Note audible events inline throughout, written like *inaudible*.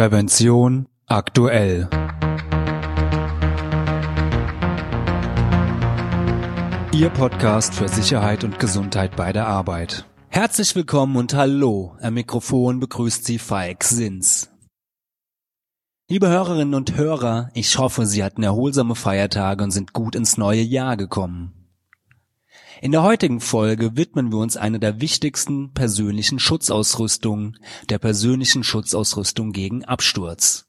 Prävention aktuell. Ihr Podcast für Sicherheit und Gesundheit bei der Arbeit. Herzlich willkommen und hallo. Am Mikrofon begrüßt Sie Falk Sins. Liebe Hörerinnen und Hörer, ich hoffe, Sie hatten erholsame Feiertage und sind gut ins neue Jahr gekommen. In der heutigen Folge widmen wir uns einer der wichtigsten persönlichen Schutzausrüstungen, der persönlichen Schutzausrüstung gegen Absturz.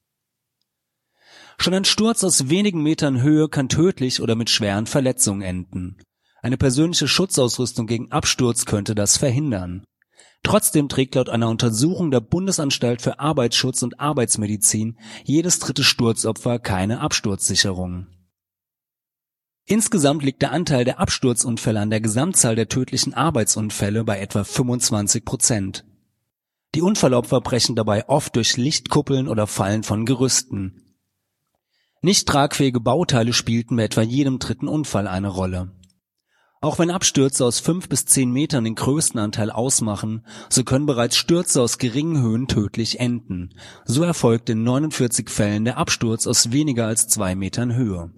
Schon ein Sturz aus wenigen Metern Höhe kann tödlich oder mit schweren Verletzungen enden. Eine persönliche Schutzausrüstung gegen Absturz könnte das verhindern. Trotzdem trägt laut einer Untersuchung der Bundesanstalt für Arbeitsschutz und Arbeitsmedizin jedes dritte Sturzopfer keine Absturzsicherung. Insgesamt liegt der Anteil der Absturzunfälle an der Gesamtzahl der tödlichen Arbeitsunfälle bei etwa 25 Prozent. Die Unfallopfer brechen dabei oft durch Lichtkuppeln oder fallen von Gerüsten. Nicht tragfähige Bauteile spielten bei etwa jedem dritten Unfall eine Rolle. Auch wenn Abstürze aus fünf bis zehn Metern den größten Anteil ausmachen, so können bereits Stürze aus geringen Höhen tödlich enden. So erfolgt in 49 Fällen der Absturz aus weniger als zwei Metern Höhe.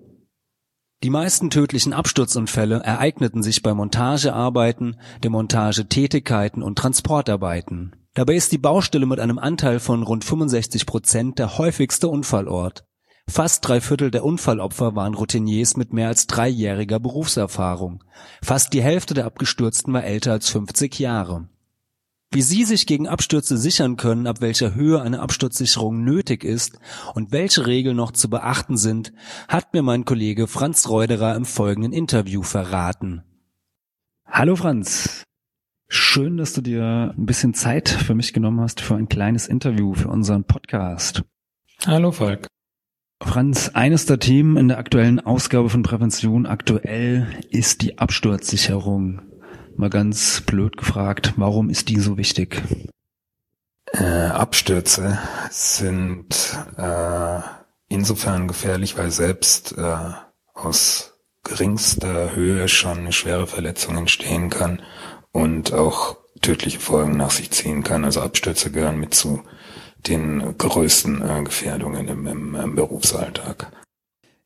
Die meisten tödlichen Absturzunfälle ereigneten sich bei Montagearbeiten, Demontagetätigkeiten und Transportarbeiten. Dabei ist die Baustelle mit einem Anteil von rund 65 Prozent der häufigste Unfallort. Fast drei Viertel der Unfallopfer waren Routiniers mit mehr als dreijähriger Berufserfahrung. Fast die Hälfte der Abgestürzten war älter als 50 Jahre. Wie Sie sich gegen Abstürze sichern können, ab welcher Höhe eine Absturzsicherung nötig ist und welche Regeln noch zu beachten sind, hat mir mein Kollege Franz Reuderer im folgenden Interview verraten. Hallo Franz. Schön, dass du dir ein bisschen Zeit für mich genommen hast für ein kleines Interview für unseren Podcast. Hallo Falk. Franz, eines der Themen in der aktuellen Ausgabe von Prävention aktuell ist die Absturzsicherung. Mal ganz blöd gefragt, warum ist die so wichtig? Äh, Abstürze sind äh, insofern gefährlich, weil selbst äh, aus geringster Höhe schon eine schwere Verletzung entstehen kann und auch tödliche Folgen nach sich ziehen kann. Also Abstürze gehören mit zu den größten äh, Gefährdungen im, im, im Berufsalltag.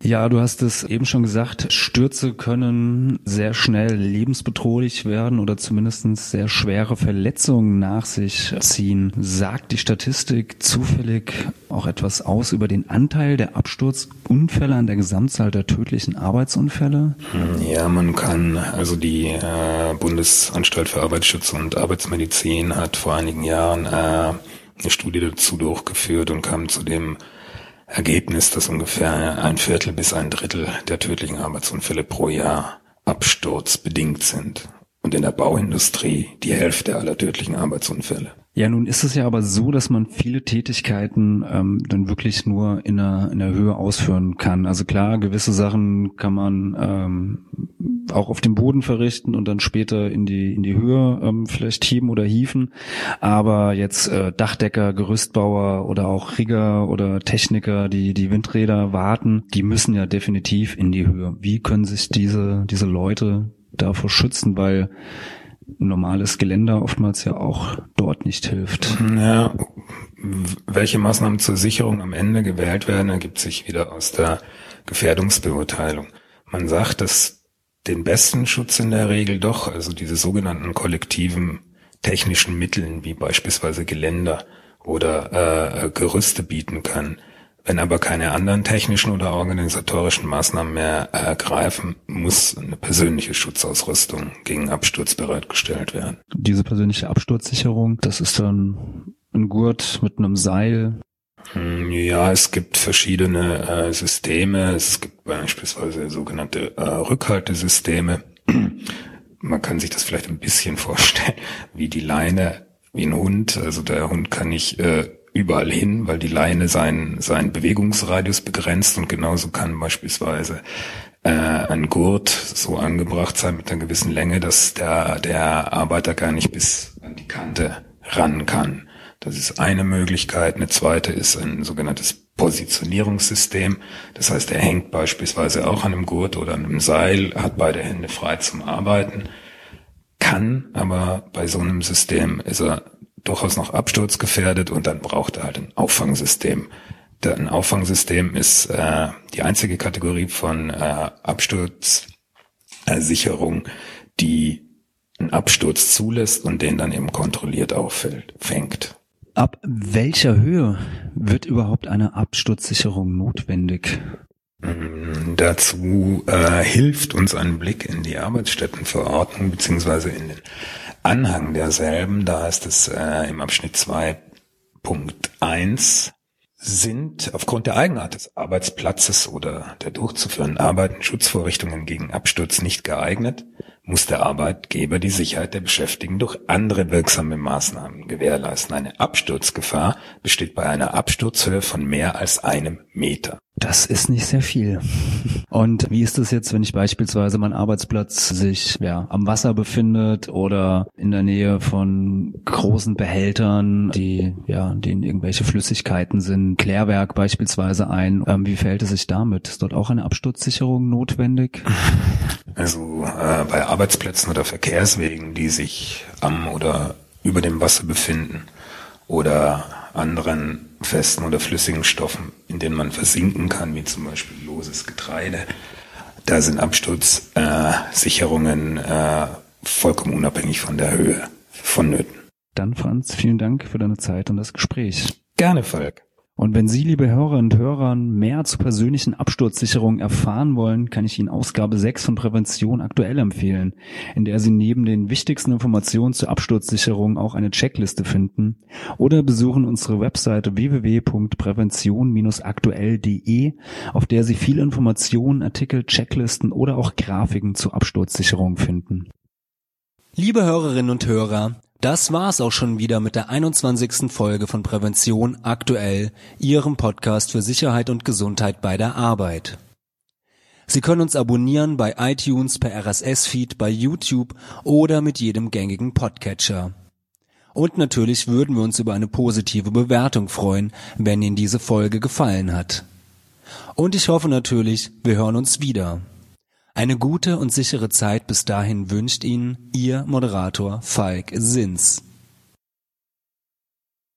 Ja, du hast es eben schon gesagt, Stürze können sehr schnell lebensbedrohlich werden oder zumindest sehr schwere Verletzungen nach sich ziehen. Sagt die Statistik zufällig auch etwas aus über den Anteil der Absturzunfälle an der Gesamtzahl der tödlichen Arbeitsunfälle? Ja, man kann, also die äh, Bundesanstalt für Arbeitsschutz und Arbeitsmedizin hat vor einigen Jahren äh, eine Studie dazu durchgeführt und kam zu dem Ergebnis, dass ungefähr ein Viertel bis ein Drittel der tödlichen Arbeitsunfälle pro Jahr absturzbedingt sind. Und in der Bauindustrie die Hälfte aller tödlichen Arbeitsunfälle. Ja, nun ist es ja aber so, dass man viele Tätigkeiten ähm, dann wirklich nur in der, in der Höhe ausführen kann. Also klar, gewisse Sachen kann man ähm, auch auf dem Boden verrichten und dann später in die in die Höhe ähm, vielleicht heben oder hieven. Aber jetzt äh, Dachdecker, Gerüstbauer oder auch Rigger oder Techniker, die die Windräder warten, die müssen ja definitiv in die Höhe. Wie können sich diese diese Leute davor schützen, weil normales Geländer oftmals ja auch dort nicht hilft. Ja, welche Maßnahmen zur Sicherung am Ende gewählt werden, ergibt sich wieder aus der Gefährdungsbeurteilung. Man sagt, dass den besten Schutz in der Regel doch, also diese sogenannten kollektiven technischen Mitteln wie beispielsweise Geländer oder äh, Gerüste bieten kann. Wenn aber keine anderen technischen oder organisatorischen Maßnahmen mehr ergreifen, muss eine persönliche Schutzausrüstung gegen Absturz bereitgestellt werden. Diese persönliche Absturzsicherung, das ist dann ein Gurt mit einem Seil. Hm, ja, es gibt verschiedene äh, Systeme. Es gibt beispielsweise sogenannte äh, Rückhaltesysteme. *clears throat* Man kann sich das vielleicht ein bisschen *laughs* vorstellen, wie die Leine, wie ein Hund. Also der Hund kann nicht äh, überall hin, weil die Leine seinen, seinen Bewegungsradius begrenzt und genauso kann beispielsweise äh, ein Gurt so angebracht sein mit einer gewissen Länge, dass der, der Arbeiter gar nicht bis an die Kante ran kann. Das ist eine Möglichkeit. Eine zweite ist ein sogenanntes Positionierungssystem. Das heißt, er hängt beispielsweise auch an einem Gurt oder an einem Seil, hat beide Hände frei zum Arbeiten, kann aber bei so einem System ist er durchaus noch absturzgefährdet und dann braucht er halt ein Auffangsystem. Ein Auffangsystem ist äh, die einzige Kategorie von äh, Absturzsicherung, die einen Absturz zulässt und den dann eben kontrolliert auffällt, fängt. Ab welcher Höhe wird überhaupt eine Absturzsicherung notwendig? Mm, dazu äh, hilft uns ein Blick in die Arbeitsstättenverordnung beziehungsweise in den Anhang derselben. Da ist es äh, im Abschnitt 2.1 sind aufgrund der Eigenart des Arbeitsplatzes oder der durchzuführenden Arbeiten Schutzvorrichtungen gegen Absturz nicht geeignet, muss der Arbeitgeber die Sicherheit der Beschäftigten durch andere wirksame Maßnahmen gewährleisten. Eine Absturzgefahr besteht bei einer Absturzhöhe von mehr als einem Meter. Das ist nicht sehr viel. Und wie ist es jetzt, wenn ich beispielsweise mein Arbeitsplatz sich ja am Wasser befindet oder in der Nähe von großen Behältern, die ja, denen irgendwelche Flüssigkeiten sind, Klärwerk beispielsweise ein. Ähm, wie verhält es sich damit? Ist dort auch eine Absturzsicherung notwendig? *laughs* Also äh, bei Arbeitsplätzen oder Verkehrswegen, die sich am oder über dem Wasser befinden oder anderen festen oder flüssigen Stoffen, in denen man versinken kann, wie zum Beispiel loses Getreide. Da sind Absturzsicherungen äh, äh, vollkommen unabhängig von der Höhe vonnöten. Dann Franz, vielen Dank für deine Zeit und das Gespräch. Gerne, Falk. Und wenn Sie, liebe Hörer und Hörer, mehr zur persönlichen Absturzsicherung erfahren wollen, kann ich Ihnen Ausgabe 6 von Prävention aktuell empfehlen, in der Sie neben den wichtigsten Informationen zur Absturzsicherung auch eine Checkliste finden. Oder besuchen unsere Webseite www.prävention-aktuell.de, auf der Sie viele Informationen, Artikel, Checklisten oder auch Grafiken zur Absturzsicherung finden. Liebe Hörerinnen und Hörer, das war's auch schon wieder mit der 21. Folge von Prävention aktuell, Ihrem Podcast für Sicherheit und Gesundheit bei der Arbeit. Sie können uns abonnieren bei iTunes, per RSS-Feed, bei YouTube oder mit jedem gängigen Podcatcher. Und natürlich würden wir uns über eine positive Bewertung freuen, wenn Ihnen diese Folge gefallen hat. Und ich hoffe natürlich, wir hören uns wieder. Eine gute und sichere Zeit bis dahin wünscht Ihnen Ihr Moderator Falk Sins.